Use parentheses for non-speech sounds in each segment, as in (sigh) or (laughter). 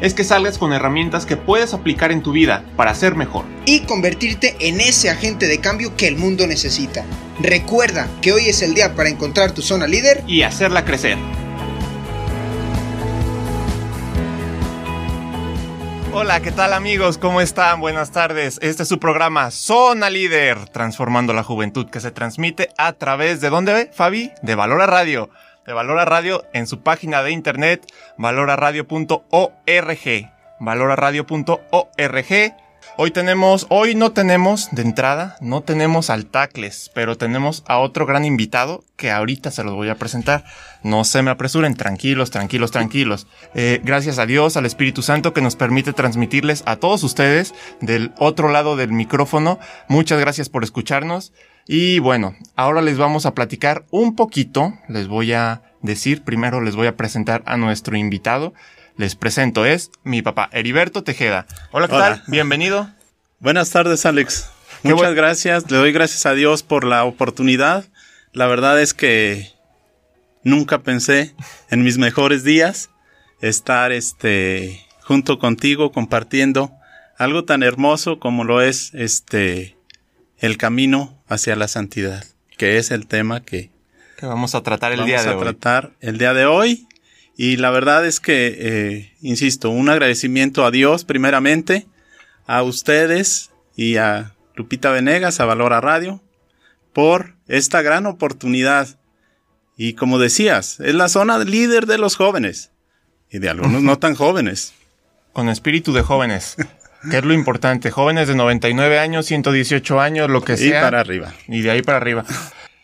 es que salgas con herramientas que puedes aplicar en tu vida para ser mejor. Y convertirte en ese agente de cambio que el mundo necesita. Recuerda que hoy es el día para encontrar tu zona líder. Y hacerla crecer. Hola, ¿qué tal amigos? ¿Cómo están? Buenas tardes. Este es su programa Zona Líder, transformando la juventud que se transmite a través de dónde ve, Fabi? De Valora Radio. De Valora Radio en su página de internet valoraradio.org. valoraradio.org. Hoy tenemos, hoy no tenemos de entrada, no tenemos al Tacles, pero tenemos a otro gran invitado que ahorita se los voy a presentar. No se me apresuren, tranquilos, tranquilos, tranquilos. Eh, gracias a Dios, al Espíritu Santo que nos permite transmitirles a todos ustedes del otro lado del micrófono. Muchas gracias por escucharnos. Y bueno, ahora les vamos a platicar un poquito, les voy a decir, primero les voy a presentar a nuestro invitado. Les presento, es mi papá, Heriberto Tejeda. Hola, ¿qué Hola. tal? Bienvenido. Buenas tardes, Alex. Qué Muchas gracias. Le doy gracias a Dios por la oportunidad. La verdad es que nunca pensé en mis mejores días estar este junto contigo compartiendo algo tan hermoso como lo es este el camino hacia la santidad, que es el tema que Que vamos a tratar el vamos día de a hoy. tratar el día de hoy. Y la verdad es que, eh, insisto, un agradecimiento a Dios primeramente, a ustedes y a Lupita Venegas, a Valora Radio, por esta gran oportunidad. Y como decías, es la zona líder de los jóvenes y de algunos (laughs) no tan jóvenes. Con espíritu de jóvenes. (laughs) que es lo importante. Jóvenes de 99 años, 118 años, lo que Y sea. para arriba. Y de ahí para arriba.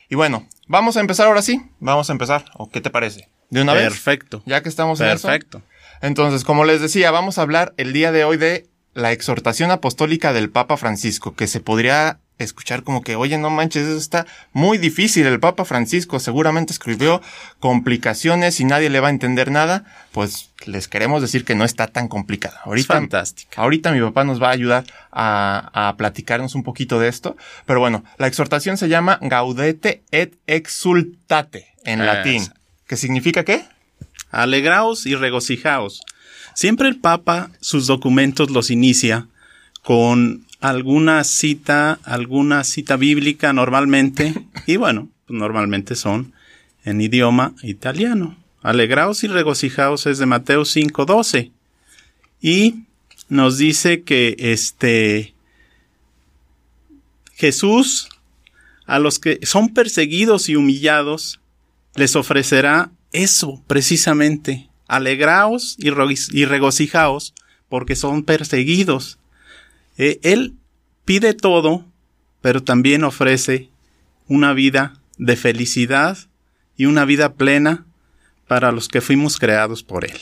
Y bueno, vamos a empezar ahora sí. Vamos a empezar. ¿O qué te parece? ¿De una vez? Perfecto. Ya que estamos en eso. Perfecto. Entonces, como les decía, vamos a hablar el día de hoy de la exhortación apostólica del Papa Francisco, que se podría escuchar como que, oye, no manches, eso está muy difícil. El Papa Francisco seguramente escribió complicaciones y nadie le va a entender nada. Pues les queremos decir que no está tan complicada. Es Ahorita, fantástica. Ahorita mi papá nos va a ayudar a, a platicarnos un poquito de esto. Pero bueno, la exhortación se llama Gaudete et exultate en latín. ¿Qué significa qué? Alegraos y regocijaos. Siempre el Papa sus documentos los inicia con alguna cita, alguna cita bíblica normalmente, (laughs) y bueno, pues normalmente son en idioma italiano. Alegraos y regocijaos es de Mateo 5:12. Y nos dice que este Jesús a los que son perseguidos y humillados les ofrecerá eso precisamente. Alegraos y, regocijaos porque son perseguidos. Eh, él pide todo, pero también ofrece una vida de felicidad y una vida plena para los que fuimos creados por él.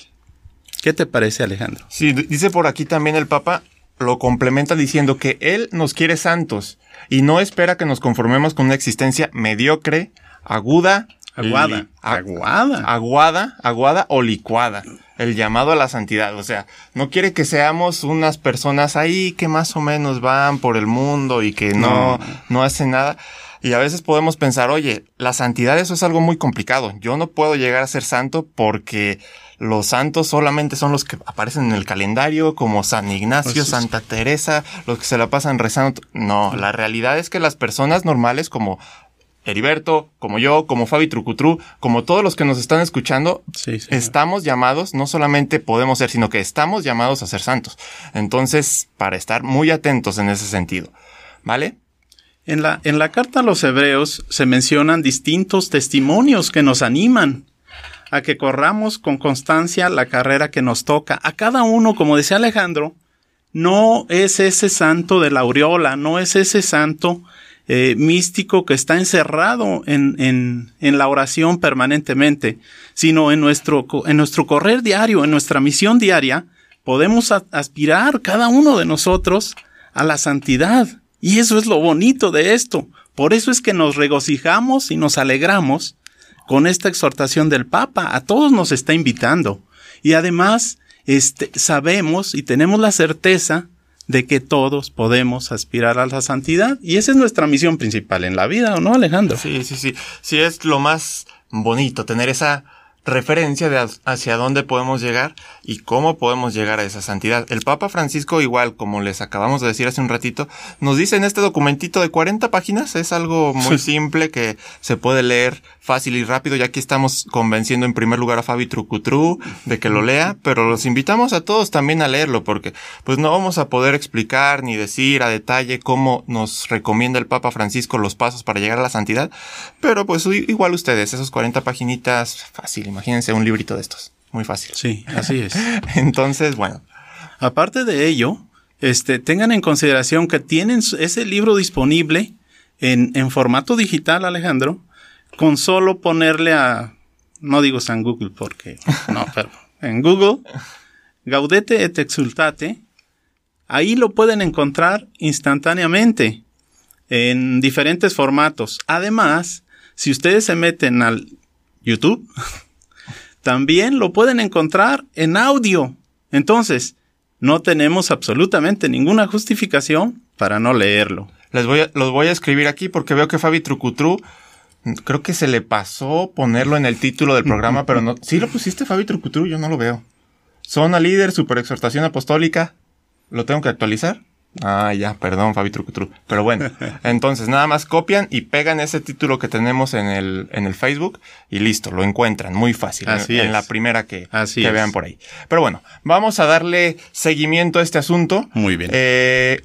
¿Qué te parece, Alejandro? Sí, dice por aquí también el Papa, lo complementa diciendo que Él nos quiere santos y no espera que nos conformemos con una existencia mediocre, aguda, Aguada. li- Aguada. aguada, aguada o licuada. El llamado a la santidad. O sea, no quiere que seamos unas personas ahí que más o menos van por el mundo y que no, No. no hacen nada. Y a veces podemos pensar, oye, la santidad eso es algo muy complicado. Yo no puedo llegar a ser santo porque los santos solamente son los que aparecen en el calendario, como San Ignacio, Pues. Santa Teresa, los que se la pasan rezando. No, la realidad es que las personas normales como Heriberto, como yo, como Fabi Trucutru, como todos los que nos están escuchando, Sí, estamos llamados, no solamente podemos ser, sino que estamos llamados a ser santos. Entonces, para estar muy atentos en ese sentido. ¿Vale? En la, en la carta a los hebreos se mencionan distintos testimonios que nos animan a que corramos con constancia la carrera que nos toca. A cada uno, como decía Alejandro, no es ese santo de la aureola, no es ese santo eh, místico que está encerrado en, en, en la oración permanentemente, sino en nuestro, en nuestro correr diario, en nuestra misión diaria, podemos aspirar cada uno de nosotros a la santidad. Y eso es lo bonito de esto, Por eso es que nos regocijamos y nos alegramos con esta exhortación del Papa. A todos nos está invitando. Y además, este, sabemos y tenemos la certeza de que todos podemos aspirar a la santidad. Y esa es nuestra misión principal en la vida, ¿o no, Alejandro? Sí, sí, sí. Sí, es lo más bonito tener esa referencia de hacia dónde podemos llegar y cómo podemos llegar a esa santidad. El Papa Francisco, igual como les acabamos de decir hace un ratito, nos dice en este documentito de 40 páginas, es algo muy simple que se puede leer fácil y rápido. Ya aquí estamos convenciendo en primer lugar a Fabi Trucutru de que lo lea, pero los invitamos a todos también a leerlo porque pues no vamos a poder explicar ni decir a detalle cómo nos recomienda el Papa Francisco los pasos para llegar a la santidad, pero pues igual ustedes, esos 40 paginitas, fácil, imagínense un librito de estos, muy fácil. Sí, así es. (laughs) Entonces, bueno. Aparte de ello, este, tengan en consideración que tienen ese libro disponible en, en formato digital, Alejandro, con solo ponerle a, no digo San Google porque, no, (laughs) pero en Google, Gaudete et Exultate, ahí lo pueden encontrar instantáneamente en diferentes formatos. Además, si ustedes se meten al YouTube, también lo pueden encontrar en audio. Entonces, no tenemos absolutamente ninguna justificación para no leerlo. Les voy a, los voy a escribir aquí porque veo que Fabi Trucutru Creo que se le pasó ponerlo en el título del programa, pero no. ¿Sí lo pusiste, Fabi Trucutru? Yo no lo veo. Zona líder, super exhortación apostólica. ¿Lo tengo que actualizar? Ah, ya, perdón, Fabi Trucutru. Pero bueno, (laughs) entonces nada más copian y pegan ese título que tenemos en el, en el Facebook y listo, lo encuentran muy fácil. Así en, es. la primera que, Así que vean por ahí. Pero bueno, vamos a darle seguimiento a este asunto. Muy bien. Eh,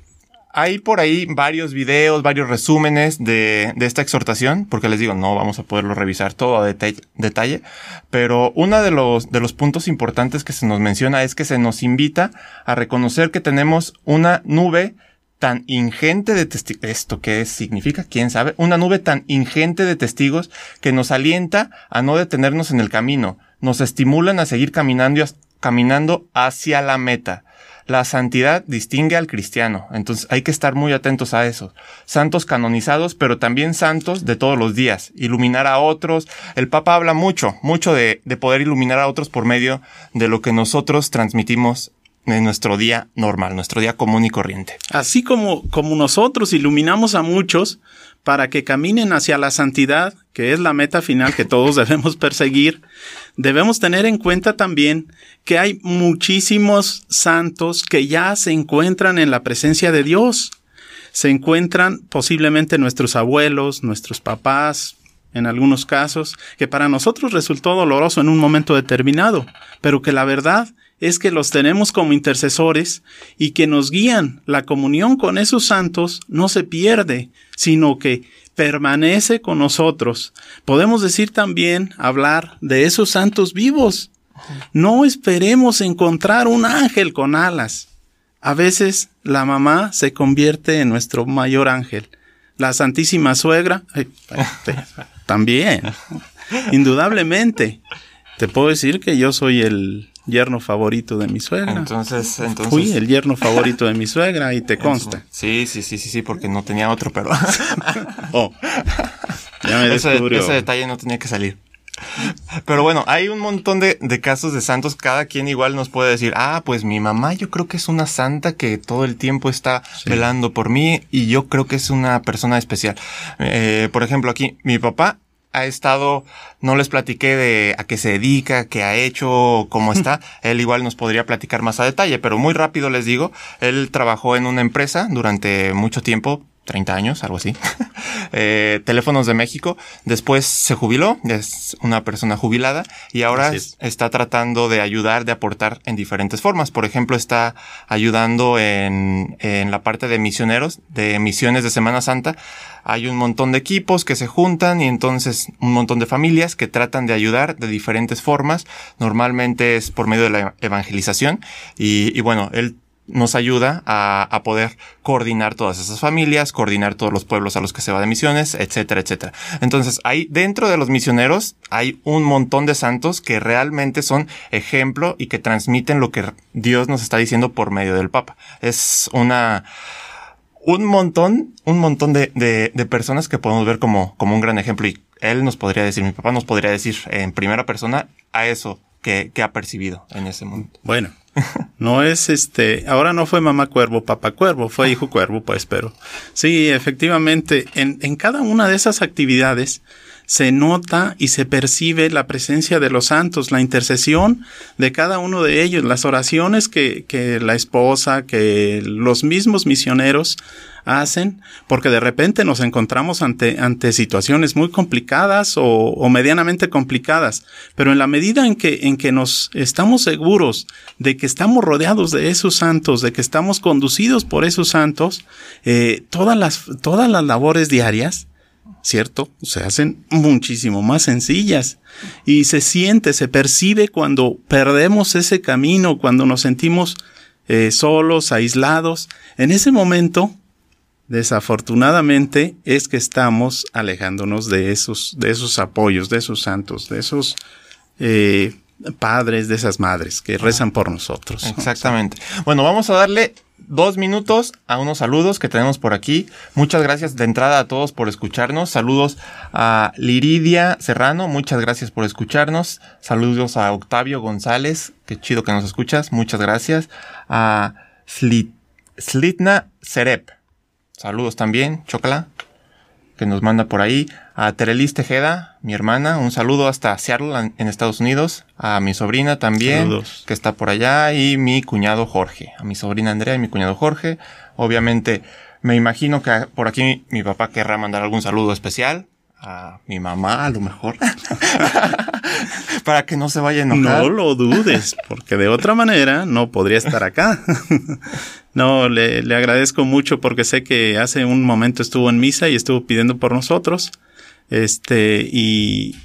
hay por ahí varios videos, varios resúmenes de, de, esta exhortación, porque les digo, no vamos a poderlo revisar todo a detalle, pero uno de los, de los puntos importantes que se nos menciona es que se nos invita a reconocer que tenemos una nube tan ingente de testigos, ¿esto qué significa? ¿Quién sabe? Una nube tan ingente de testigos que nos alienta a no detenernos en el camino, nos estimulan a seguir caminando, caminando hacia la meta. La santidad distingue al cristiano, entonces hay que estar muy atentos a eso. Santos canonizados, pero también santos de todos los días, iluminar a otros. El Papa habla mucho, mucho de, de poder iluminar a otros por medio de lo que nosotros transmitimos en nuestro día normal, nuestro día común y corriente. Así como, como nosotros iluminamos a muchos para que caminen hacia la santidad, que es la meta final que todos (laughs) debemos perseguir, debemos tener en cuenta también que hay muchísimos santos que ya se encuentran en la presencia de Dios. Se encuentran posiblemente nuestros abuelos, nuestros papás, en algunos casos, que para nosotros resultó doloroso en un momento determinado, pero que la verdad es que los tenemos como intercesores y que nos guían. La comunión con esos santos no se pierde, sino que permanece con nosotros. Podemos decir también, hablar de esos santos vivos. No esperemos encontrar un ángel con alas. A veces la mamá se convierte en nuestro mayor ángel. La Santísima Suegra, también, indudablemente. Te puedo decir que yo soy el yerno favorito de mi suegra. Entonces, entonces. Fui el yerno favorito de mi suegra y te (laughs) consta. Sí, sí, sí, sí, sí, porque no tenía otro, pero. (laughs) oh, ya me ese, ese detalle no tenía que salir. Pero bueno, hay un montón de, de, casos de santos. Cada quien igual nos puede decir, ah, pues mi mamá yo creo que es una santa que todo el tiempo está sí. velando por mí y yo creo que es una persona especial. Eh, por ejemplo, aquí mi papá ha estado, no les platiqué de a qué se dedica, qué ha hecho, cómo está. (laughs) él igual nos podría platicar más a detalle, pero muy rápido les digo, él trabajó en una empresa durante mucho tiempo, 30 años, algo así. (laughs) eh, teléfonos de México. Después se jubiló, es una persona jubilada y ahora es. está tratando de ayudar, de aportar en diferentes formas. Por ejemplo, está ayudando en, en la parte de misioneros, de misiones de Semana Santa. Hay un montón de equipos que se juntan y entonces un montón de familias que tratan de ayudar de diferentes formas. Normalmente es por medio de la evangelización y, y bueno, él nos ayuda a, a, poder coordinar todas esas familias, coordinar todos los pueblos a los que se va de misiones, etcétera, etcétera. Entonces, ahí dentro de los misioneros hay un montón de santos que realmente son ejemplo y que transmiten lo que Dios nos está diciendo por medio del Papa. Es una, un montón, un montón de, de, de, personas que podemos ver como, como un gran ejemplo y él nos podría decir, mi papá nos podría decir en primera persona a eso que, que ha percibido en ese momento. Bueno, no es este, ahora no fue mamá cuervo, papá cuervo, fue hijo cuervo, pues, pero sí, efectivamente, en, en cada una de esas actividades, se nota y se percibe la presencia de los santos, la intercesión de cada uno de ellos, las oraciones que, que la esposa, que los mismos misioneros hacen, porque de repente nos encontramos ante, ante situaciones muy complicadas o, medianamente complicadas, pero en la medida en que, en que nos estamos seguros de que estamos rodeados de esos santos, de que estamos conducidos por esos santos, eh, todas, las, todas las labores diarias ¿cierto? Se hacen muchísimo más sencillas y se siente, se percibe cuando perdemos ese camino, cuando nos sentimos eh, solos, aislados. En ese momento, desafortunadamente, es que estamos alejándonos de esos, de esos apoyos, de esos santos, de esos eh, padres, de esas madres que rezan por nosotros. Exactamente. Bueno, vamos a darle dos minutos a unos saludos que tenemos por aquí. Muchas gracias de entrada a todos por escucharnos. Saludos a Liridia Serrano, muchas gracias por escucharnos. Saludos a Octavio González, qué chido que nos escuchas, muchas gracias. A Slitna Serep, saludos también, Chocala, que nos manda por ahí. A Terelis Tejeda, mi hermana, un saludo hasta Seattle en Estados Unidos, a mi sobrina también, que está por allá, y mi cuñado Jorge, a mi sobrina Andrea y mi cuñado Jorge. Obviamente, me imagino que por aquí mi papá querrá mandar algún saludo especial. A mi mamá, a lo mejor, (laughs) (laughs) para que no se vaya a enojar. No lo dudes, porque de otra manera no podría estar acá. (laughs) no, le, le agradezco mucho porque sé que hace un momento estuvo en misa y estuvo pidiendo por nosotros. Este, y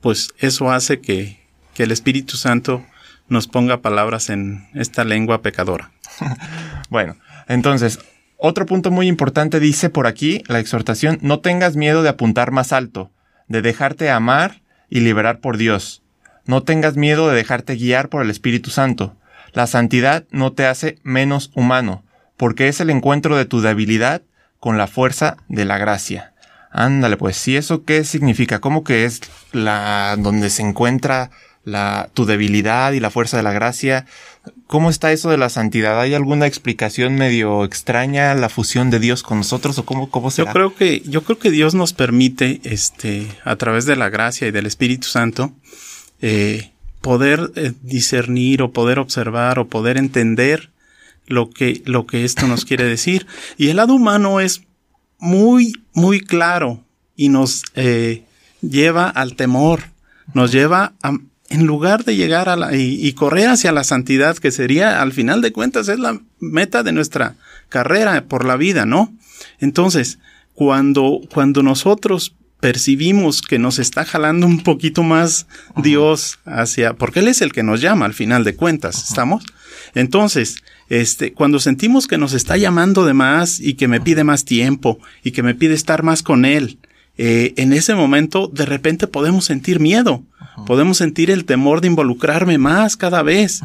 pues eso hace que, que el Espíritu Santo nos ponga palabras en esta lengua pecadora. (laughs) bueno, entonces, otro punto muy importante dice por aquí la exhortación, no tengas miedo de apuntar más alto, de dejarte amar y liberar por Dios. No tengas miedo de dejarte guiar por el Espíritu Santo. La santidad no te hace menos humano, porque es el encuentro de tu debilidad con la fuerza de la gracia. Ándale, pues, ¿y eso qué significa? ¿Cómo que es la donde se encuentra la tu debilidad y la fuerza de la gracia? ¿Cómo está eso de la santidad? ¿Hay alguna explicación medio extraña la fusión de Dios con nosotros o cómo cómo será? Yo creo que yo creo que Dios nos permite este a través de la gracia y del Espíritu Santo eh, poder eh, discernir o poder observar o poder entender lo que lo que esto nos quiere decir. Y el lado humano es muy, muy claro y nos eh, lleva al temor, nos lleva a, en lugar de llegar a la, y, y, correr hacia la santidad, que sería, al final de cuentas, es la meta de nuestra carrera por la vida, ¿no? Entonces, cuando, cuando nosotros percibimos que nos está jalando un poquito más Dios hacia, porque Él es el que nos llama al final de cuentas, ¿estamos? Entonces, este, cuando sentimos que nos está llamando de más y que me pide más tiempo y que me pide estar más con él, eh, en ese momento de repente podemos sentir miedo, podemos sentir el temor de involucrarme más cada vez,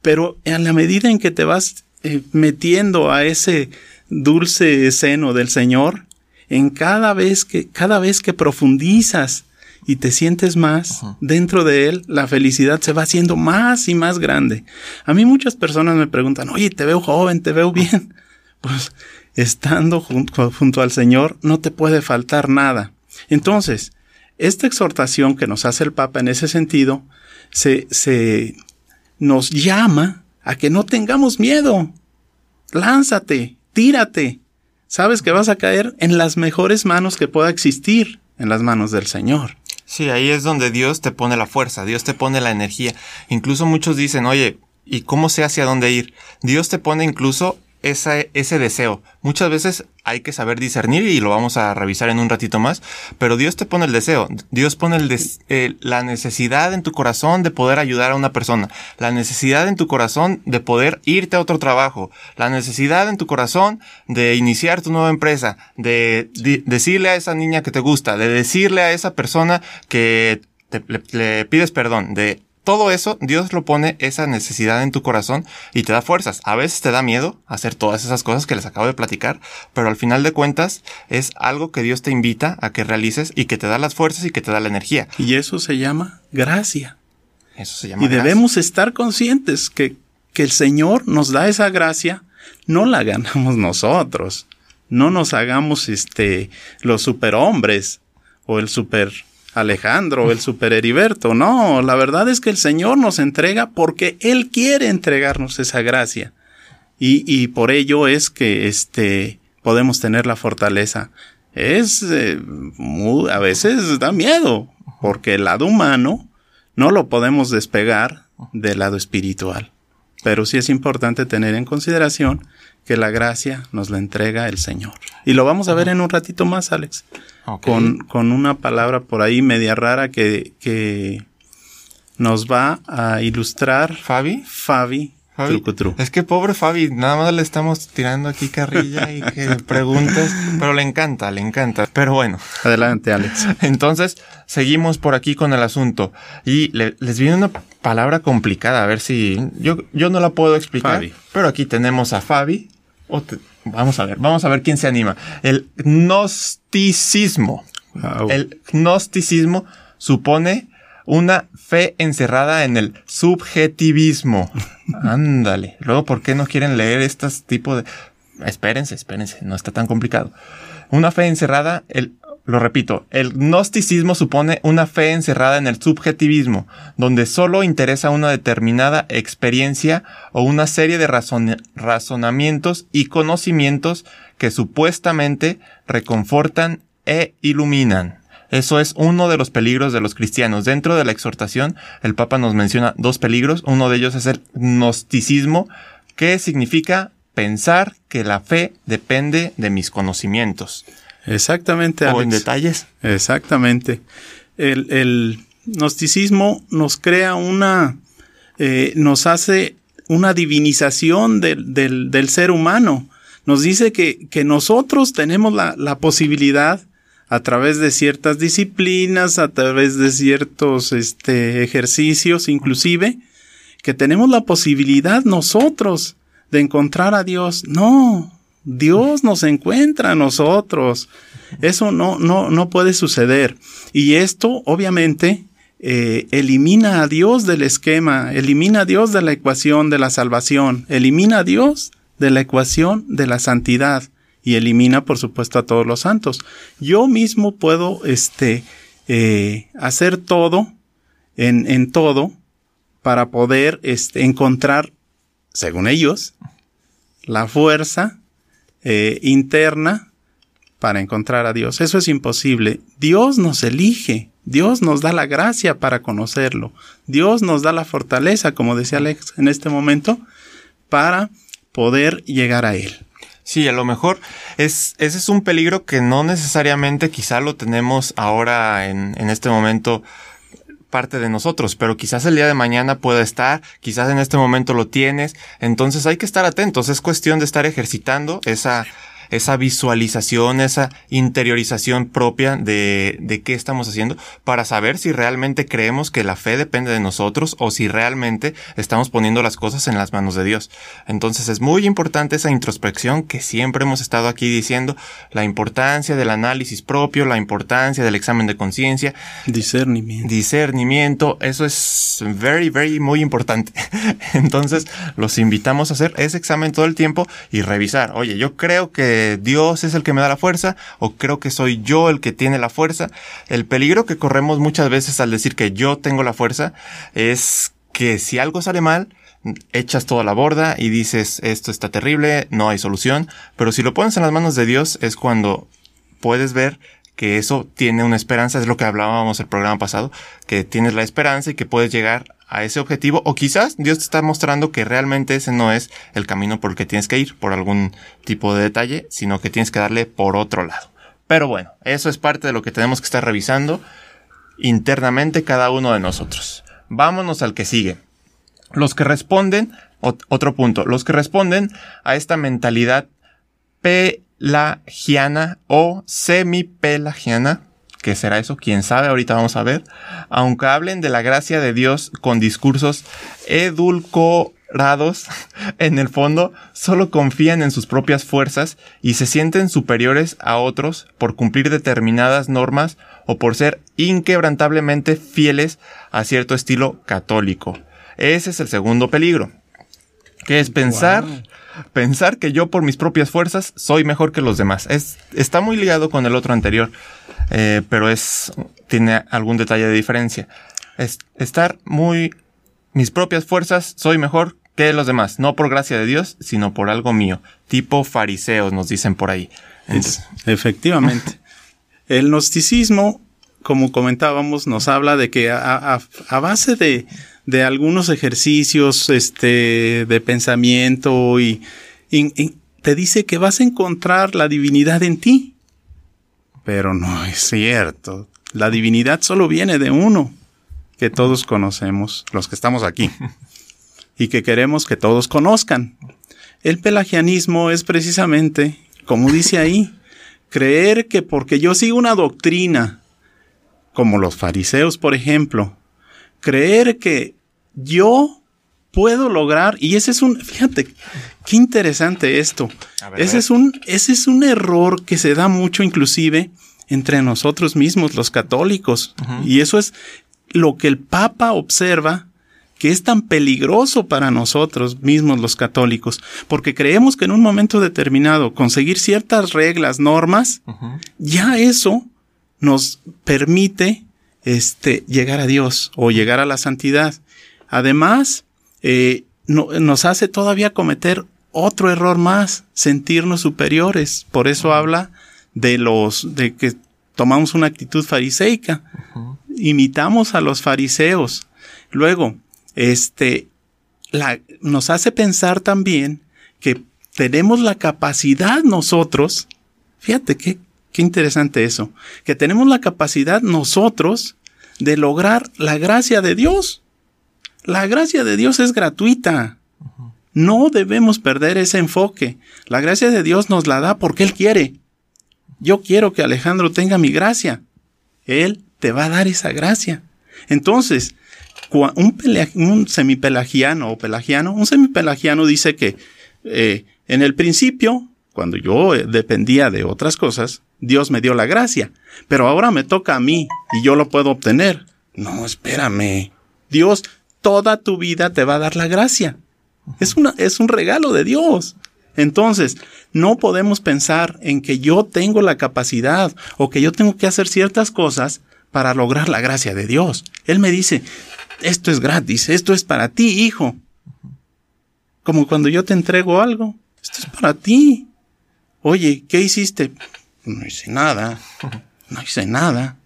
pero en la medida en que te vas eh, metiendo a ese dulce seno del Señor, en cada vez que, cada vez que profundizas y te sientes más dentro de él, la felicidad se va haciendo más y más grande. A mí muchas personas me preguntan, oye, te veo joven, te veo bien. (laughs) Pues estando junto, junto al Señor no te puede faltar nada. Entonces, esta exhortación que nos hace el Papa en ese sentido, se, se nos llama a que no tengamos miedo. Lánzate, tírate. Sabes que vas a caer en las mejores manos que pueda existir, en las manos del Señor. Sí, ahí es donde Dios te pone la fuerza, Dios te pone la energía. Incluso muchos dicen, oye, ¿y cómo sé hacia dónde ir? Dios te pone incluso esa, ese deseo. Muchas veces hay que saber discernir y lo vamos a revisar en un ratito más, pero Dios te pone el deseo, Dios pone el des, eh, la necesidad en tu corazón de poder ayudar a una persona, la necesidad en tu corazón de poder irte a otro trabajo, la necesidad en tu corazón de iniciar tu nueva empresa, de, de decirle a esa niña que te gusta, de decirle a esa persona que te, le, le pides perdón, de todo eso, Dios lo pone esa necesidad en tu corazón y te da fuerzas. A veces te da miedo hacer todas esas cosas que les acabo de platicar, pero al final de cuentas es algo que Dios te invita a que realices y que te da las fuerzas y que te da la energía. Y eso se llama gracia. Eso se llama Y debemos estar conscientes que, que el Señor nos da esa gracia, no la ganamos nosotros. No nos hagamos este los superhombres o el super Alejandro, el super Heriberto. No, la verdad es que el Señor nos entrega porque Él quiere entregarnos esa gracia. Y, y por ello es que este, podemos tener la fortaleza. Es, eh, muy- a veces da miedo, porque el lado humano no lo podemos despegar del lado espiritual. Pero sí es importante tener en consideración que la gracia nos la entrega el Señor. Y lo vamos a ver en un ratito más, Alex con, con una palabra por ahí media rara que, que nos va a ilustrar Fabi. Fabi, Fabi. Es que pobre Fabi, nada más le estamos tirando aquí carrilla y que (laughs) preguntas, pero le encanta, le encanta. Pero bueno, Adelante, Alex. (laughs) entonces seguimos por aquí con el asunto y le- les viene una palabra complicada, a ver si yo, yo no la puedo explicar, Fabi. pero aquí tenemos a Fabi. O te- vamos a ver, vamos a ver quién se anima. El gnosticismo. El gnosticismo supone una fe encerrada en el subjetivismo. (laughs) Ándale. Luego, ¿por qué no quieren leer estos tipos de... Espérense, espérense, no está tan complicado. Una fe encerrada, el, lo repito, el gnosticismo supone una fe encerrada en el subjetivismo, donde solo interesa una determinada experiencia o una serie de razon- razonamientos y conocimientos que supuestamente reconfortan e iluminan. Eso es uno de los peligros de los cristianos. Dentro de la exhortación, el Papa nos menciona dos peligros. Uno de ellos es el gnosticismo, que significa pensar que la fe depende de mis conocimientos. Exactamente, O en Alex. detalles. Exactamente. El, el gnosticismo nos crea una, eh, nos hace una divinización del, del- del ser humano. Nos dice que, que nosotros tenemos la, la posibilidad, a través de ciertas disciplinas, a través de ciertos este, ejercicios inclusive, que tenemos la posibilidad nosotros de encontrar a Dios. No, Dios nos encuentra a nosotros. Eso no, no, no puede suceder. Y esto, obviamente, eh, elimina a Dios del esquema, elimina a Dios de la ecuación de la salvación, elimina a Dios de la ecuación de la santidad y elimina, por supuesto, a todos los santos. Yo mismo puedo, este, eh, hacer todo en, todo para poder este, encontrar, según ellos, la fuerza eh, interna para encontrar a Dios. Eso es imposible. Dios nos elige. Dios nos da la gracia para conocerlo. Dios nos da la fortaleza, como decía Alex en este momento, para poder llegar a Él. Sí, a lo mejor es, ese es un peligro que no necesariamente quizá lo tenemos ahora en, en este momento parte de nosotros, pero quizás el día de mañana pueda estar, quizás en este momento lo tienes, entonces hay que estar atentos, es cuestión de estar ejercitando esa, esa visualización, esa interiorización propia de, de qué estamos haciendo para saber si realmente creemos que la fe depende de nosotros o si realmente estamos poniendo las cosas en las manos de Dios. Entonces es muy importante esa introspección que siempre hemos estado aquí diciendo, la importancia del análisis propio, la importancia del examen de conciencia, Discernimiento. discernimiento, eso es very, very, muy importante. (laughs) Entonces, los invitamos a hacer ese examen todo el tiempo y revisar, oye, yo creo que Dios es el que me da la fuerza o creo que soy yo el que tiene la fuerza. El peligro que corremos muchas veces al decir que yo tengo la fuerza es que si algo sale mal, echas toda la borda y dices, esto está terrible, no hay solución, pero si lo pones en las manos de Dios es cuando puedes ver que eso tiene una esperanza, es lo que hablábamos el programa pasado, que tienes la esperanza y que puedes llegar a ese objetivo o quizás Dios te está mostrando que realmente ese no es el camino por el que tienes que ir por algún tipo de detalle, sino que tienes que darle por otro lado. Pero bueno, eso es parte de lo que tenemos que estar revisando internamente cada uno de nosotros. Vámonos al que sigue. Los que responden, ot- otro punto, los que responden a esta mentalidad pelagiana o semipelagiana, ¿Qué será eso? ¿Quién sabe? Ahorita vamos a ver. Aunque hablen de la gracia de Dios con discursos edulcorados, (laughs) en el fondo solo confían en sus propias fuerzas y se sienten superiores a otros por cumplir determinadas normas o por ser inquebrantablemente fieles a cierto estilo católico. Ese es el segundo peligro, que es pensar pensar que yo por mis propias fuerzas soy mejor que los demás. Es, está muy ligado con el otro anterior, eh, pero es, tiene algún detalle de diferencia. Es, estar muy, mis propias fuerzas soy mejor que los demás, no por gracia de Dios, sino por algo mío, tipo fariseos nos dicen por ahí. efectivamente. (laughs) el gnosticismo, como comentábamos, nos habla de que a base de, de algunos ejercicios este, de pensamiento y, te dice que vas a encontrar la divinidad en ti. Pero no es cierto. La divinidad solo viene de uno, que todos conocemos, los que estamos aquí, (laughs) y que queremos que todos conozcan. El pelagianismo es precisamente, como dice ahí, creer que porque yo sigo una doctrina, como los fariseos, por ejemplo, creer que yo puedo lograr, y ese es un, fíjate, qué interesante esto. ese, es un, ese es un error que se da mucho inclusive entre nosotros mismos, los católicos. Y eso es lo que el Papa observa que es tan peligroso para nosotros mismos los católicos, porque creemos que en un momento determinado conseguir ciertas reglas, normas, ya eso nos permite este, llegar a Dios o llegar a la santidad. Además, eh, nos hace todavía cometer otro error más, sentirnos superiores. Por eso habla de los, de que tomamos una actitud fariseica. Imitamos a los fariseos. Luego, este, la, nos hace pensar también que tenemos la capacidad nosotros, fíjate qué, Qué interesante eso. Que tenemos la capacidad nosotros de lograr la gracia de Dios. La gracia de Dios es gratuita. No debemos perder ese enfoque. La gracia de Dios nos la da porque Él quiere. Yo quiero que Alejandro tenga mi gracia. Él te va a dar esa gracia. Entonces, un, un semipelagiano o pelagiano, un semipelagiano dice que eh, en el principio, cuando yo dependía de otras cosas, Dios me dio la gracia, pero ahora me toca a mí y yo lo puedo obtener. No, espérame. Dios toda tu vida te va a dar la gracia. Es, una, es un regalo de Dios. Entonces, no podemos pensar en que yo tengo la capacidad o que yo tengo que hacer ciertas cosas para lograr la gracia de Dios. Él me dice, esto es gratis, esto es para ti, hijo. Como cuando yo te entrego algo, esto es para ti. Oye, ¿qué hiciste? no hice nada, no hice nada,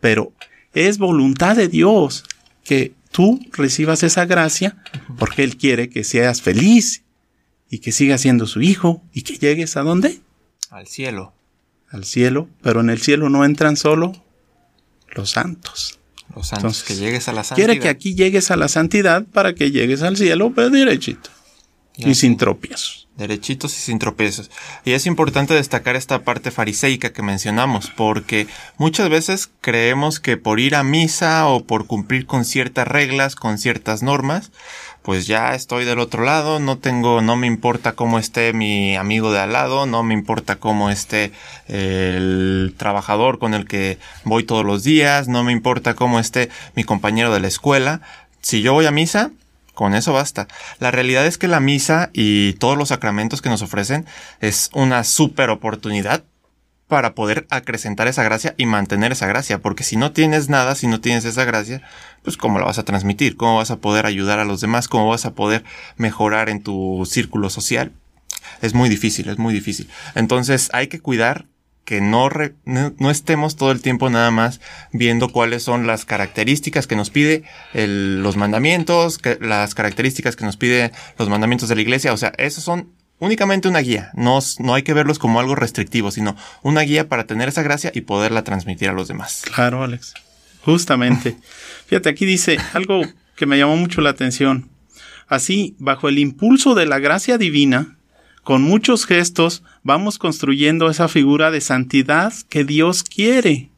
pero es voluntad de Dios que tú recibas esa gracia porque Él quiere que seas feliz y que sigas siendo su hijo y que llegues a dónde? Al cielo. Al cielo, pero en el cielo no entran solo los santos. Los santos, que llegues a la santidad. Quiere que aquí llegues a la santidad para que llegues al cielo, pero derechito. Y sin tropiezos derechitos y sin tropiezos. Y es importante destacar esta parte fariseica que mencionamos, porque muchas veces creemos que por ir a misa o por cumplir con ciertas reglas, con ciertas normas, pues ya estoy del otro lado, no tengo, no me importa cómo esté mi amigo de al lado, no me importa cómo esté el trabajador con el que voy todos los días, no me importa cómo esté mi compañero de la escuela. Si yo voy a misa, con eso basta. La realidad es que la misa y todos los sacramentos que nos ofrecen es una súper oportunidad para poder acrecentar esa gracia y mantener esa gracia, porque si no tienes nada, si no tienes esa gracia, pues cómo la vas a transmitir, cómo vas a poder ayudar a los demás, cómo vas a poder mejorar en tu círculo social. Es muy difícil, es muy difícil. Entonces hay que cuidar que no, no, estemos todo el tiempo nada más viendo cuáles son las características que nos pide los mandamientos, las características que nos pide los mandamientos de la iglesia. O sea, esos son únicamente una guía. No, no hay que verlos como algo restrictivo, sino una guía para tener esa gracia y poderla transmitir a los demás. Claro, Alex. Justamente. Fíjate, aquí dice algo que me llamó mucho la atención. Así, bajo el impulso de la gracia divina, con muchos gestos vamos construyendo esa figura de santidad que Dios quiere.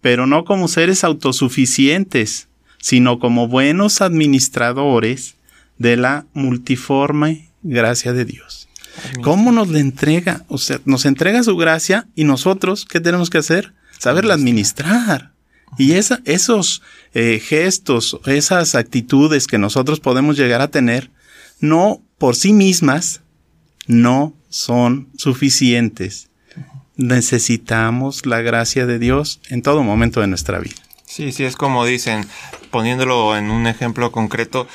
pero no como seres autosuficientes, sino como buenos administradores de la multiforme gracia de Dios. ¿Cómo nos le entrega? O sea, nos entrega su gracia y nosotros, ¿qué tenemos que hacer? Saberla administrar. Y esa, esos eh, gestos, esas actitudes que nosotros podemos llegar a tener, no por sí mismas, no son suficientes. Necesitamos la gracia de Dios en todo momento de nuestra vida. Sí, sí, es como dicen, poniéndolo en un ejemplo concreto,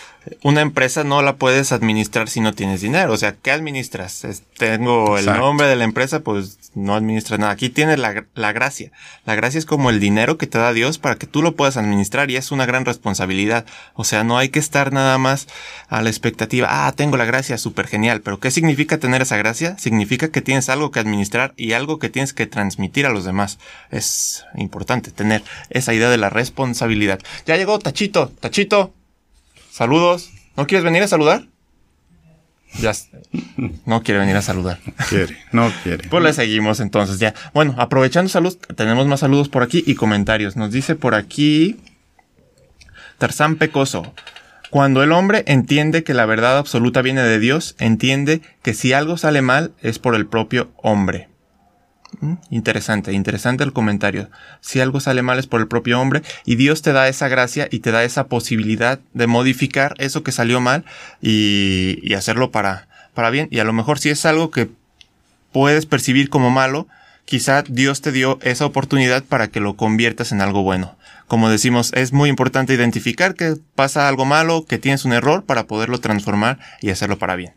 una empresa no la puedes administrar si no tienes dinero. O sea, ¿qué administras? tengo el nombre de la empresa, pues no administras nada. Aquí tienes la, la, gracia. La gracia es como el dinero que te da Dios para que tú lo puedas administrar y es una gran responsabilidad. O sea, no hay que estar nada más a la expectativa. Ah, tengo la gracia, súper genial. Pero ¿qué significa tener esa gracia? Significa que tienes algo que administrar y algo que tienes que transmitir a los demás. Es importante tener esa idea de la responsabilidad. Ya llegó Tachito. Tachito. Saludos. ¿No quieres venir a saludar? Ya no quiere venir a saludar. Quiere, no quiere. Pues le seguimos entonces ya. Bueno, aprovechando salud, tenemos más saludos por aquí y comentarios. Nos dice por aquí Tarzán Pecoso. Cuando el hombre entiende que la verdad absoluta viene de Dios, entiende que si algo sale mal es por el propio hombre. Mm, interesante, interesante el comentario. Si algo sale mal es por el propio hombre y Dios te da esa gracia y te da esa posibilidad de modificar eso que salió mal y, hacerlo para, para bien. Y a lo mejor si es algo que puedes percibir como malo, quizá Dios te dio esa oportunidad para que lo conviertas en algo bueno. Como decimos, es muy importante identificar que pasa algo malo, que tienes un error para poderlo transformar y hacerlo para bien.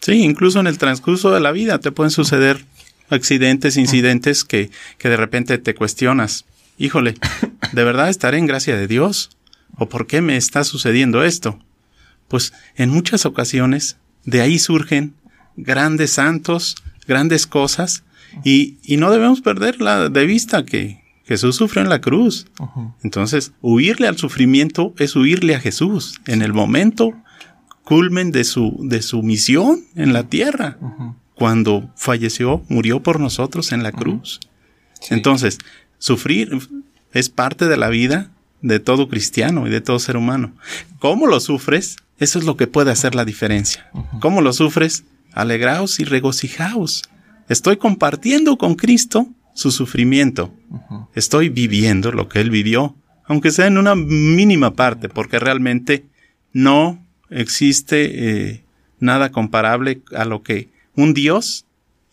Sí, incluso en el transcurso de la vida te pueden suceder accidentes, incidentes que, que de repente te cuestionas. Híjole, (laughs) ¿de verdad estaré en gracia de Dios? ¿O por qué me está sucediendo esto? Pues en muchas ocasiones de ahí surgen grandes santos, grandes cosas, y, y no debemos perderla de vista que Jesús sufrió en la cruz. Entonces, huirle al sufrimiento es huirle a Jesús en el momento culmen de su, de su misión en la tierra cuando falleció, murió por nosotros en la cruz. Entonces, sufrir es parte de la vida de todo cristiano y de todo ser humano. ¿Cómo lo sufres? Eso es lo que puede hacer la diferencia. ¿Cómo lo sufres? Alegraos y regocijaos. Estoy compartiendo con Cristo su sufrimiento. Estoy viviendo lo que Él vivió, aunque sea en una mínima parte, porque realmente no existe eh, nada comparable a lo que un Dios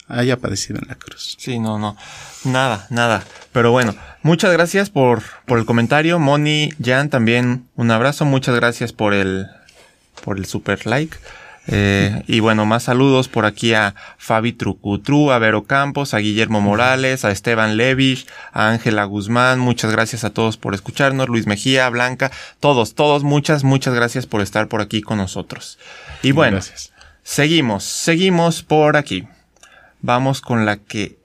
haya padecido en la cruz. Sí, no, no. Nada, nada. Pero bueno, muchas gracias por, por el comentario. Moni, Jan, también un abrazo. Muchas gracias por el, por el super like. Eh, y bueno, más saludos por aquí a Fabi Trucutru, a Vero Campos, a Guillermo Morales, a Esteban Levich, a Ángela Guzmán. Muchas gracias a todos por escucharnos. Luis Mejía, Blanca, todos, todos, muchas, muchas gracias por estar por aquí con nosotros. Y bueno, gracias. Seguimos, seguimos por aquí. Vamos con la que,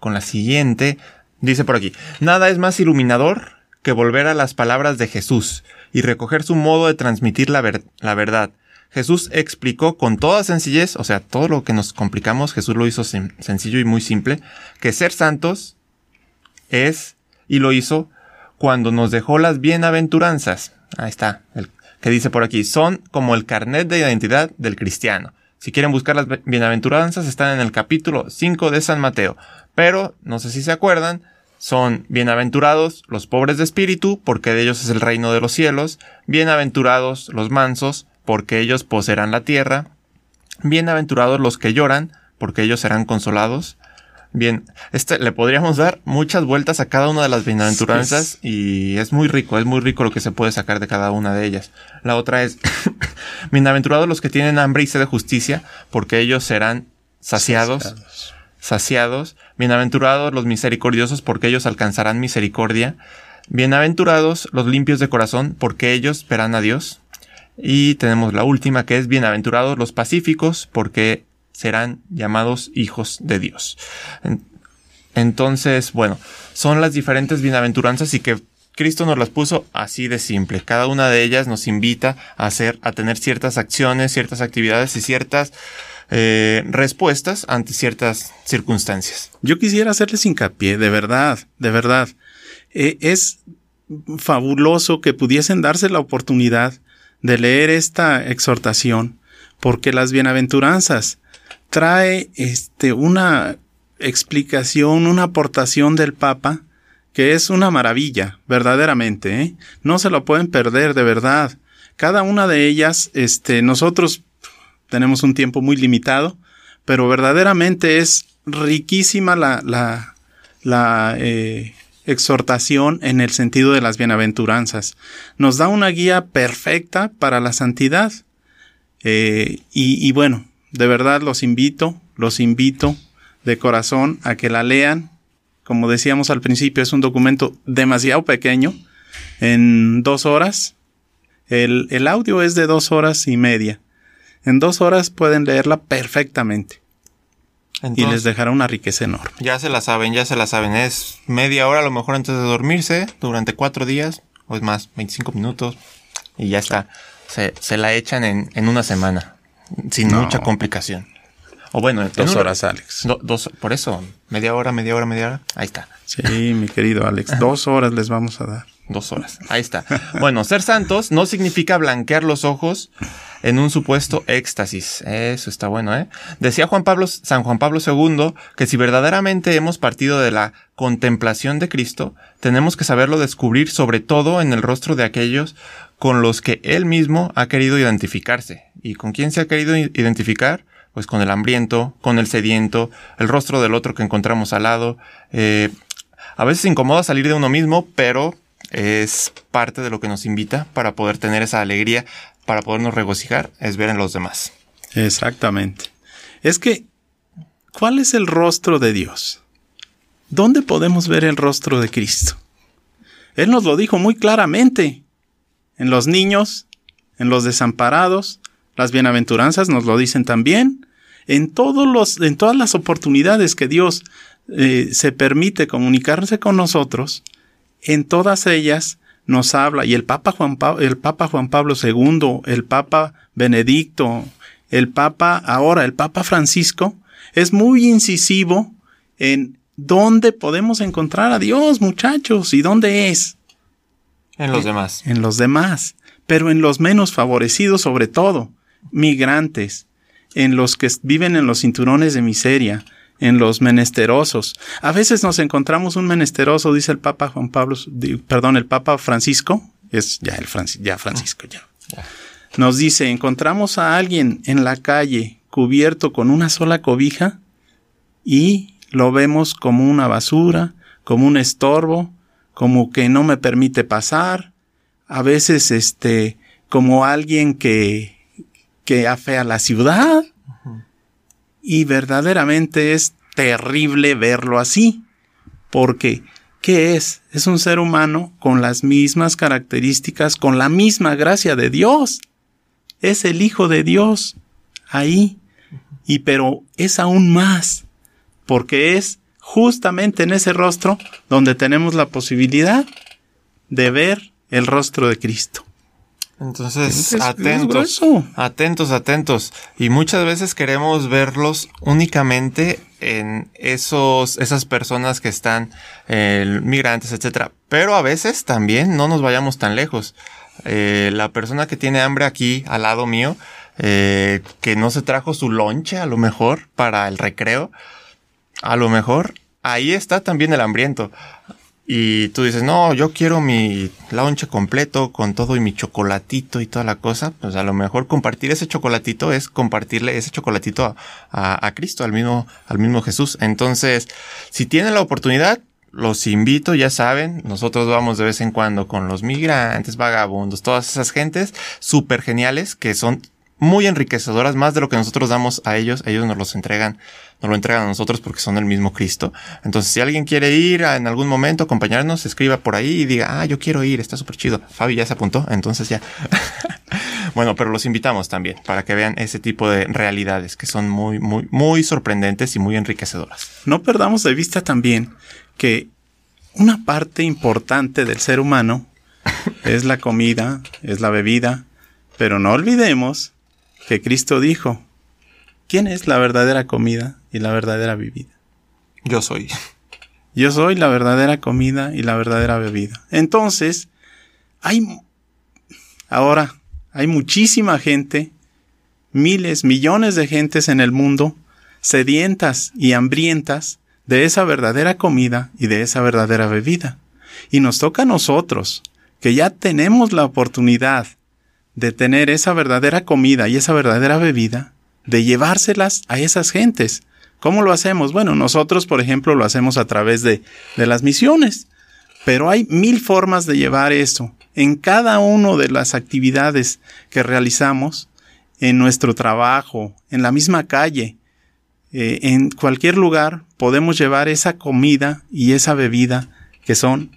con la siguiente. Dice por aquí, nada es más iluminador que volver a las palabras de Jesús y recoger su modo de transmitir la, la verdad. Jesús explicó con toda sencillez, o sea, todo lo que nos complicamos, Jesús lo hizo sencillo y muy simple, que ser santos es, y lo hizo, cuando nos dejó las bienaventuranzas. Ahí está, el que dice por aquí, son como el carnet de identidad del cristiano. Si quieren buscar las bienaventuranzas, están en el capítulo 5 de San Mateo. Pero, no sé si se acuerdan, son bienaventurados los pobres de espíritu, porque de ellos es el reino de los cielos, bienaventurados los mansos, porque ellos poseerán la tierra, bienaventurados los que lloran, porque ellos serán consolados, Bien, este le podríamos dar muchas vueltas a cada una de las bienaventuranzas y es muy rico, es muy rico lo que se puede sacar de cada una de ellas. La otra es (laughs) bienaventurados los que tienen hambre y sed de justicia, porque ellos serán saciados. Saciados. Bienaventurados los misericordiosos, porque ellos alcanzarán misericordia. Bienaventurados los limpios de corazón, porque ellos verán a Dios. Y tenemos la última que es bienaventurados los pacíficos, porque serán llamados hijos de Dios. Entonces, bueno, son las diferentes bienaventuranzas y que Cristo nos las puso así de simple. Cada una de ellas nos invita a hacer, a tener ciertas acciones, ciertas actividades y ciertas eh, respuestas ante ciertas circunstancias. Yo quisiera hacerles hincapié, de verdad, de verdad. Eh, es fabuloso que pudiesen darse la oportunidad de leer esta exhortación, porque las bienaventuranzas trae este, una explicación, una aportación del Papa que es una maravilla, verdaderamente. ¿eh? No se lo pueden perder, de verdad. Cada una de ellas, este, nosotros tenemos un tiempo muy limitado, pero verdaderamente es riquísima la, la, la eh, exhortación en el sentido de las bienaventuranzas. Nos da una guía perfecta para la santidad. Eh, y, y bueno, de verdad los invito, los invito de corazón a que la lean. Como decíamos al principio, es un documento demasiado pequeño, en dos horas. El, el audio es de dos horas y media. En dos horas pueden leerla perfectamente. y les dejará una riqueza enorme. Ya se la saben, ya se la saben. Es media hora a lo mejor antes de dormirse, durante cuatro días, o es más, 25 minutos, y ya está. Se, se la echan en, en una semana, sin No. mucha complicación. O bueno, en Dos una- horas, Alex. do- dos, por eso, media hora, media hora, media hora. Ahí está. Sí, mi querido Alex. (laughs) Dos horas les vamos a dar. Dos horas. Ahí está. Bueno, ser santos no significa blanquear los ojos en un supuesto éxtasis. Eso está bueno, ¿eh? Decía Juan Pablo, San Juan Pablo II que si verdaderamente hemos partido de la contemplación de Cristo, tenemos que saberlo descubrir sobre todo en el rostro de aquellos con los que él mismo ha querido identificarse. ¿Y con quién se ha querido identificar? Pues con el hambriento, con el sediento, el rostro del otro que encontramos al lado. Eh, a veces incomoda salir de uno mismo, pero es parte de lo que nos invita para poder tener esa alegría, para podernos regocijar, es ver en los demás. Exactamente. Es que, ¿cuál es el rostro de Dios? ¿Dónde podemos ver el rostro de Cristo? Él nos lo dijo muy claramente. En los niños, en los desamparados, las bienaventuranzas nos lo dicen también. En, todos los, en todas las oportunidades que Dios eh, se permite comunicarse con nosotros, en todas ellas nos habla, y el Papa Juan, Pa- el Papa Juan Pablo II, el Papa Benedicto, el Papa ahora, el Papa Francisco, es muy incisivo en dónde podemos encontrar a Dios, muchachos, y dónde es. En los demás. En los demás, pero en los menos favorecidos sobre todo, migrantes, en los que viven en los cinturones de miseria, en los menesterosos. A veces nos encontramos un menesteroso, dice el Papa Juan Pablo, perdón, el Papa Francisco, es ya el Franci- ya Francisco ya. Nos dice, encontramos a alguien en la calle cubierto con una sola cobija y lo vemos como una basura, como un estorbo, como que no me permite pasar, a veces este como alguien que que afea la ciudad y verdaderamente es terrible verlo así porque ¿qué es? Es un ser humano con las mismas características, con la misma gracia de Dios. Es el Hijo de Dios ahí. Y pero es aún más, porque es justamente en ese rostro donde tenemos la posibilidad de ver el rostro de Cristo. Entonces, Es- es atentos, atentos, atentos. Y muchas veces queremos verlos únicamente en esos, esas personas que están, eh, migrantes, etcétera. Pero a veces también no nos vayamos tan lejos. Eh, la persona que tiene hambre aquí al lado mío, eh, que no se trajo su lonche a lo mejor para el recreo, a lo mejor ahí está también el hambriento. Y tú dices, no, yo quiero mi lonche completo con todo y mi chocolatito y toda la cosa. Pues a lo mejor compartir ese chocolatito es compartirle ese chocolatito a, a- a Cristo, al mismo, al mismo Jesús. Entonces, si tienen la oportunidad, los invito, ya saben, nosotros vamos de vez en cuando con los migrantes, vagabundos, todas esas gentes súper geniales que son muy enriquecedoras, más de lo que nosotros damos a ellos, ellos nos los entregan, nos lo entregan a nosotros porque son el mismo Cristo. Entonces, si alguien quiere ir a- en algún momento, acompañarnos, escriba por ahí y diga, ah, yo quiero ir, está súper chido. Fabi ya se apuntó, entonces ya. (laughs) bueno, pero los invitamos también para que vean ese tipo de realidades que son muy, muy, muy sorprendentes y muy enriquecedoras. No perdamos de vista también que una parte importante del ser humano (laughs) es la comida, es la bebida, pero no olvidemos que Cristo dijo, ¿quién es la verdadera comida y la verdadera bebida? Yo soy. Yo soy la verdadera comida y la verdadera bebida. Entonces, hay ahora hay muchísima gente, miles, millones de gentes en el mundo sedientas y hambrientas de esa verdadera comida y de esa verdadera bebida. Y nos toca a nosotros, que ya tenemos la oportunidad de tener esa verdadera comida y esa verdadera bebida, de llevárselas a esas gentes. ¿Cómo lo hacemos? Bueno, nosotros, por ejemplo, lo hacemos a través de, de las misiones, pero hay mil formas de llevar eso. En cada una de las actividades que realizamos, en nuestro trabajo, en la misma calle, eh, en cualquier lugar, podemos llevar esa comida y esa bebida que son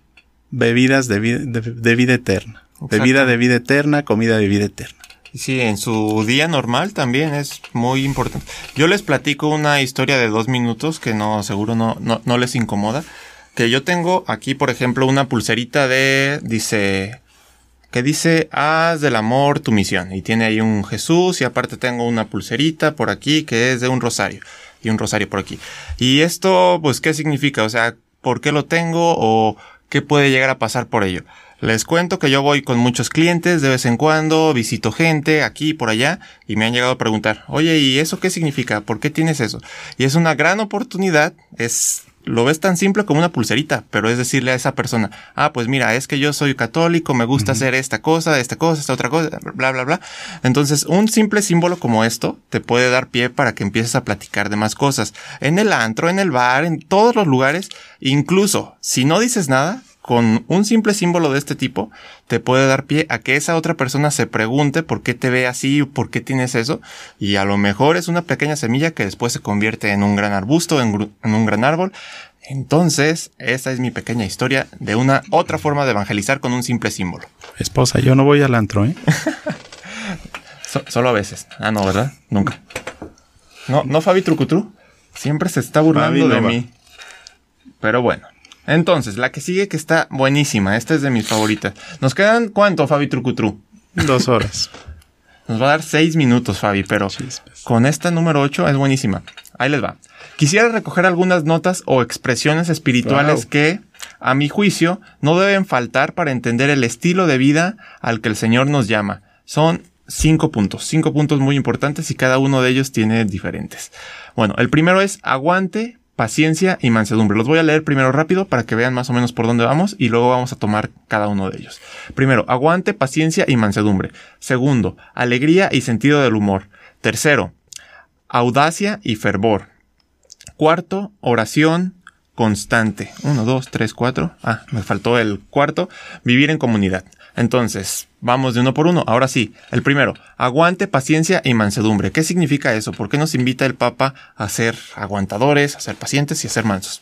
bebidas de, de, vida eterna. Bebida de vida eterna, comida de vida eterna. Sí, en su día normal también es muy importante. Yo les platico una historia de dos minutos que no, seguro no, no, no les incomoda. Que yo tengo aquí, por ejemplo, una pulserita de, dice, que dice, haz del amor tu misión. Y tiene ahí un Jesús y aparte tengo una pulserita por aquí que es de un rosario. Y un rosario por aquí. Y esto, pues, ¿qué significa? O sea, ¿por qué lo tengo o qué puede llegar a pasar por ello? Les cuento que yo voy con muchos clientes de vez en cuando, visito gente aquí y por allá y me han llegado a preguntar, oye, ¿y eso qué significa? ¿Por qué tienes eso? Y es una gran oportunidad, es lo ves tan simple como una pulserita, pero es decirle a esa persona, ah, pues mira, es que yo soy católico, me gusta hacer esta cosa, esta cosa, esta otra cosa, bla, bla, bla. Entonces, un simple símbolo como esto te puede dar pie para que empieces a platicar de más cosas. En el antro, en el bar, en todos los lugares, incluso si no dices nada, con un simple símbolo de este tipo te puede dar pie a que esa otra persona se pregunte por qué te ve así, por qué tienes eso, y a lo mejor es una pequeña semilla que después se convierte en un gran arbusto, en, un gran árbol. Entonces, esta es mi pequeña historia de una otra forma de evangelizar con un simple símbolo. Esposa, yo no voy al antro, ¿eh? (laughs) solo a veces. Ah, no, ¿verdad? Nunca. No, no, Fabi Trucutru. Siempre se está burlando de mí. Pero bueno. Entonces, la que sigue que está buenísima. Esta es de mis favoritas. ¿Nos quedan cuánto, Fabi Trucutru? Dos horas. (laughs) Nos va a dar seis minutos, Fabi, pero con esta número ocho es buenísima. Ahí les va. Quisiera recoger algunas notas o expresiones espirituales que, a mi juicio, no deben faltar para entender el estilo de vida al que el Señor nos llama. Son cinco puntos, cinco puntos muy importantes y cada uno de ellos tiene diferentes. Bueno, el primero es aguante, paciencia y mansedumbre. Los voy a leer primero rápido para que vean más o menos por dónde vamos y luego vamos a tomar cada uno de ellos. Primero, aguante, paciencia y mansedumbre. Segundo, alegría y sentido del humor. Tercero, audacia y fervor. Cuarto, oración constante. Uno, dos, tres, cuatro. Ah, me faltó el cuarto. Vivir en comunidad. Entonces, vamos de uno por uno. Ahora sí, el primero, aguante, paciencia y mansedumbre. ¿Qué significa eso? ¿Por qué nos invita el Papa a ser aguantadores, a ser pacientes y a ser mansos?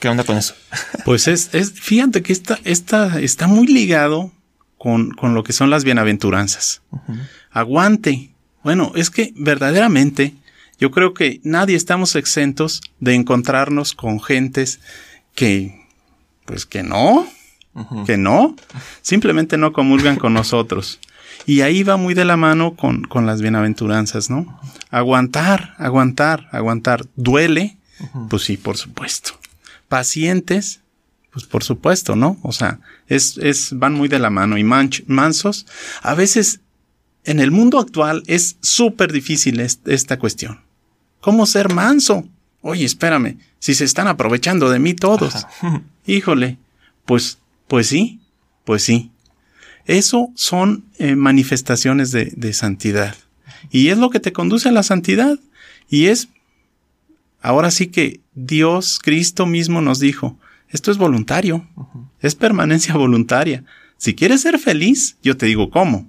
¿Qué onda con eso? (laughs) Pues es, es fíjate que esta, esta está muy ligado con, con, lo que son las bienaventuranzas. Aguante. Bueno, es que verdaderamente yo creo que nadie estamos exentos de encontrarnos con gentes que, pues que no, que no, simplemente no comulgan con (laughs) nosotros. Y ahí va muy de la mano con, con las bienaventuranzas, ¿no? Aguantar, aguantar, aguantar. ¿Duele? Pues sí, por supuesto. Pacientes, pues por supuesto, ¿no? O sea, es, es, van muy de la mano. Y mansos, a veces en el mundo actual es súper difícil esta cuestión. ¿Cómo ser manso? Oye, espérame, si se están aprovechando de mí todos. (laughs) Híjole, pues pues sí, pues sí. Eso son eh, manifestaciones de, de, santidad. Y es lo que te conduce a la santidad. Y es, ahora sí que Dios, Cristo mismo nos dijo, esto es voluntario, es permanencia (laughs) voluntaria. Si quieres ser feliz, yo te digo cómo.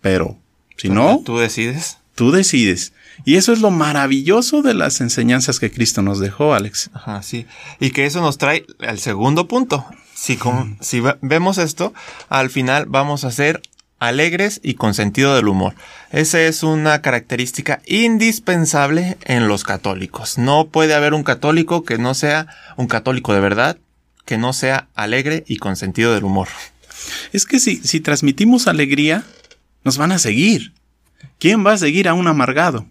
Pero si no... Tú decides. Tú decides. Y eso es lo maravilloso de las enseñanzas que Cristo nos dejó, Alex. Ajá, sí. Y que eso nos trae al segundo punto. Si, si vemos esto, al final vamos a ser alegres y con sentido del humor. Esa es una característica indispensable en los católicos. No puede haber un católico que no sea un católico de verdad, que no sea alegre y con sentido del humor. Es que si, si transmitimos alegría, nos van a seguir. ¿Quién va a seguir a un amargado?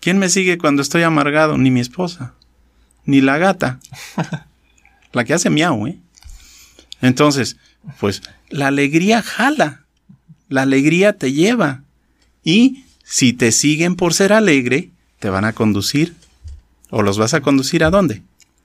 ¿Quién me sigue cuando estoy amargado? Ni mi esposa, ni la gata. (laughs) la que hace miau, ¿eh? Entonces, pues la alegría jala, la alegría te lleva. Y si te siguen por ser alegre, te van a conducir. ¿O los vas a conducir a dónde?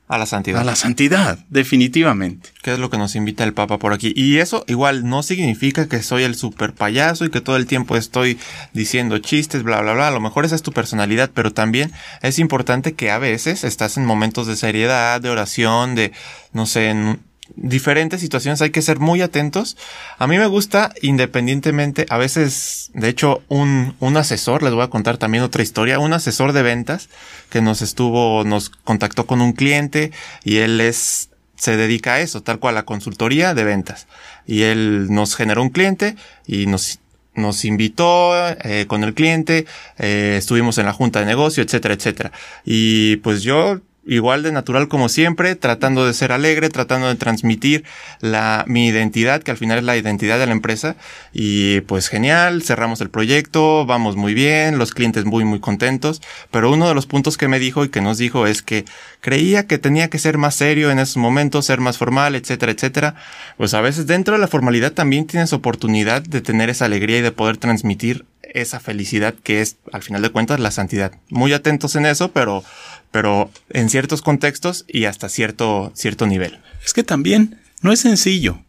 A la santidad. A la santidad, definitivamente. Que es lo que nos invita el Papa por aquí. Y eso igual no significa que soy el super payaso y que todo el tiempo estoy diciendo chistes, bla, bla, bla. A lo mejor esa es tu personalidad, pero también es importante que a veces estás en momentos de seriedad, de oración, de, no sé, en diferentes situaciones hay que ser muy atentos. A mí me gusta independientemente, a veces, de hecho, un, un asesor, les voy a contar también otra historia, un asesor de ventas que nos estuvo, nos contactó con un cliente y él es, se dedica a eso, tal cual, a consultoría de ventas. Y él nos generó un cliente y nos, nos invitó eh, con el cliente, eh, estuvimos en la junta de negocio, etcétera, etcétera. Y pues yo igual de natural como siempre, tratando de ser alegre, tratando de transmitir la, mi identidad, que al final es la identidad de la empresa. Y pues genial, cerramos el proyecto, vamos muy bien, los clientes muy, muy contentos. Pero uno de los puntos que me dijo y que nos dijo es que creía que tenía que ser más serio en esos momentos, ser más formal, etcétera, etcétera. Pues a veces dentro de la formalidad también tienes oportunidad de tener esa alegría y de poder transmitir esa felicidad que es, al final de cuentas, la santidad. Muy atentos en eso, pero pero en ciertos contextos y hasta cierto, cierto nivel. Es que también no es sencillo.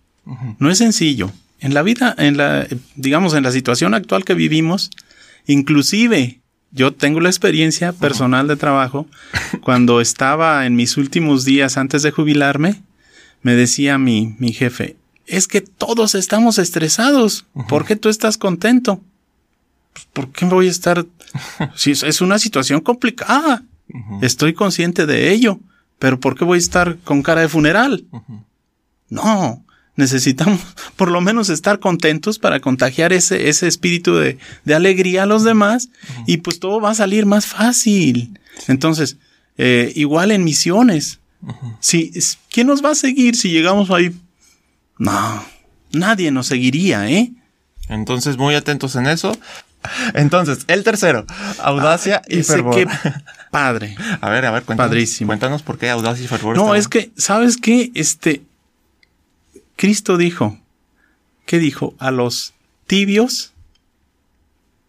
No es sencillo. En la vida, en la, digamos, en la situación actual que vivimos, inclusive yo tengo la experiencia personal de trabajo. (laughs) Cuando estaba en mis últimos días antes de jubilarme, me decía mi, mi jefe, es que todos estamos estresados. ¿Por qué tú estás contento? Pues, ¿Por qué voy a estar? (laughs) Si es una situación complicada. Estoy consciente de ello, pero ¿por qué voy a estar con cara de funeral? No, necesitamos (laughs) por lo menos estar contentos para contagiar ese, ese espíritu de, alegría a los demás y pues todo va a salir más fácil. Entonces, eh, igual en misiones. Si, ¿Quién nos va a seguir si llegamos ahí? No, nadie nos seguiría, ¿eh? Entonces, muy atentos en eso. Entonces, el tercero, audacia y fervor. Qué (laughs) padre. A ver, a ver, cuéntanos. Padrísimo. Cuéntanos por qué audacia y fervor. No, es que, ¿sabes qué? Este, Cristo dijo, ¿qué dijo? A los tibios.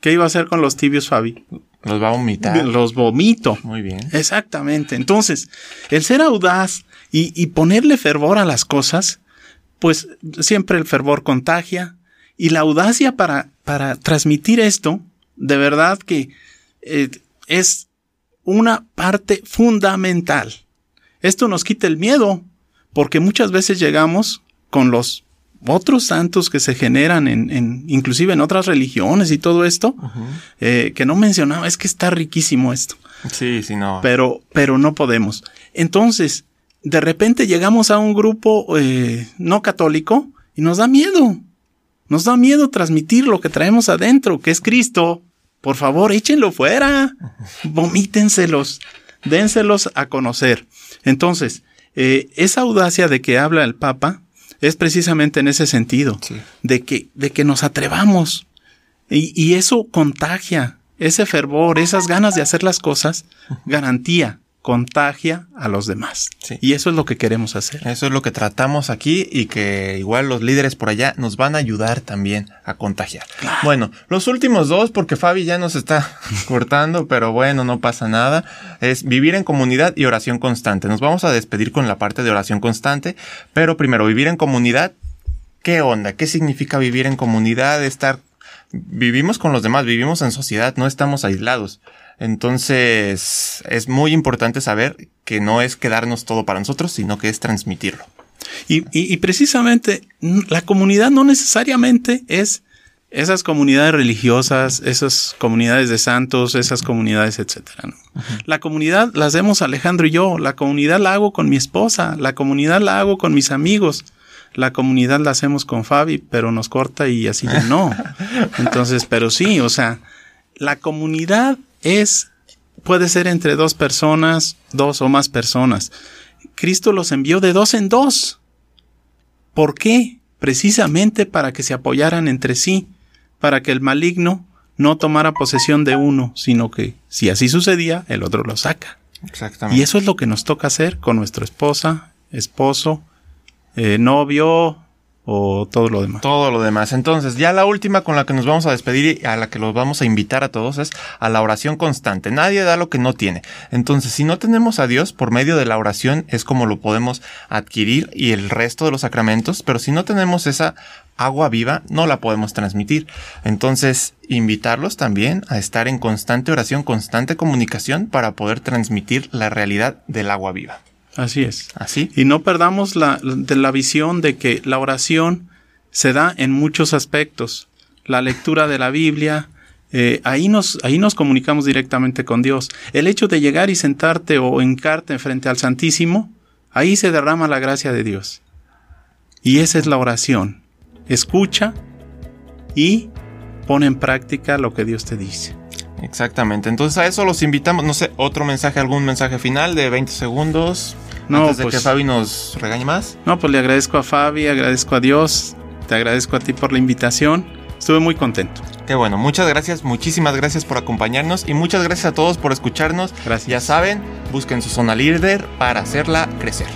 ¿Qué iba a hacer con los tibios, Fabi? Los va a vomitar. Los vomito. Muy bien. Exactamente. Entonces, el ser audaz y, y ponerle fervor a las cosas, pues siempre el fervor contagia. Y la audacia para para transmitir esto, de verdad que eh, es una parte fundamental. Esto nos quita el miedo, porque muchas veces llegamos con los otros santos que se generan en, inclusive en otras religiones y todo esto, eh, que no mencionaba, es que está riquísimo esto. Sí, sí, no. Pero, pero no podemos. Entonces, de repente llegamos a un grupo eh, no católico y nos da miedo. Nos da miedo transmitir lo que traemos adentro, que es Cristo. Por favor, échenlo fuera. Vomítenselos. Dénselos a conocer. Entonces, eh, esa audacia de que habla el Papa es precisamente en ese sentido, de, que, de que nos atrevamos. Y, y, eso contagia, ese fervor, esas ganas de hacer las cosas, garantía contagia a los demás. Y eso es lo que queremos hacer. Eso es lo que tratamos aquí y que igual los líderes por allá nos van a ayudar también a contagiar. Bueno, los últimos dos, porque Fabi ya nos está (laughs) cortando, pero bueno, no pasa nada, es vivir en comunidad y oración constante. Nos vamos a despedir con la parte de oración constante, pero primero, vivir en comunidad, ¿qué onda? ¿Qué significa vivir en comunidad? Estar... Vivimos con los demás, vivimos en sociedad, no estamos aislados. Entonces, es muy importante saber que no es quedarnos todo para nosotros, sino que es transmitirlo. Y, precisamente la comunidad no necesariamente es esas comunidades religiosas, esas comunidades de santos, esas comunidades, etcétera. La comunidad la hacemos Alejandro y yo, la comunidad la hago con mi esposa, la comunidad la hago con mis amigos, la comunidad la hacemos con Fabi, pero nos corta y así no. (laughs) Entonces, pero sí, o sea, la comunidad es, puede ser entre dos personas, dos o más personas. Cristo los envió de dos en dos. ¿Por qué? Precisamente para que se apoyaran entre sí, para que el maligno no tomara posesión de uno, sino que si así sucedía, el otro lo saca. Exactamente. Y eso es lo que nos toca hacer con nuestra esposa, esposo, eh, novio o todo lo demás. Todo lo demás. Entonces, ya la última con la que nos vamos a despedir y a la que los vamos a invitar a todos es a la oración constante. Nadie da lo que no tiene. Entonces, si no tenemos a Dios por medio de la oración es como lo podemos adquirir y el resto de los sacramentos, pero si no tenemos esa agua viva, no la podemos transmitir. Entonces, invitarlos también a estar en constante oración, constante comunicación para poder transmitir la realidad del agua viva. Así es. Así. Y no perdamos la, de la visión de que la oración se da en muchos aspectos. La lectura de la Biblia, eh, ahí, nos, ahí nos comunicamos directamente con Dios. El hecho de llegar y sentarte o encarte frente al Santísimo, ahí se derrama la gracia de Dios. Y esa es la oración. Escucha y pone en práctica lo que Dios te dice. Exactamente. Entonces a eso los invitamos. No sé, otro mensaje, algún mensaje final de 20 segundos. No, antes de pues- que Fabi nos regañe más. No, pues le agradezco a Fabi, agradezco a Dios, te agradezco a ti por la invitación. Estuve muy contento. Qué bueno, muchas gracias, muchísimas gracias por acompañarnos y muchas gracias a todos por escucharnos. Gracias. Ya saben, busquen su zona líder para hacerla crecer.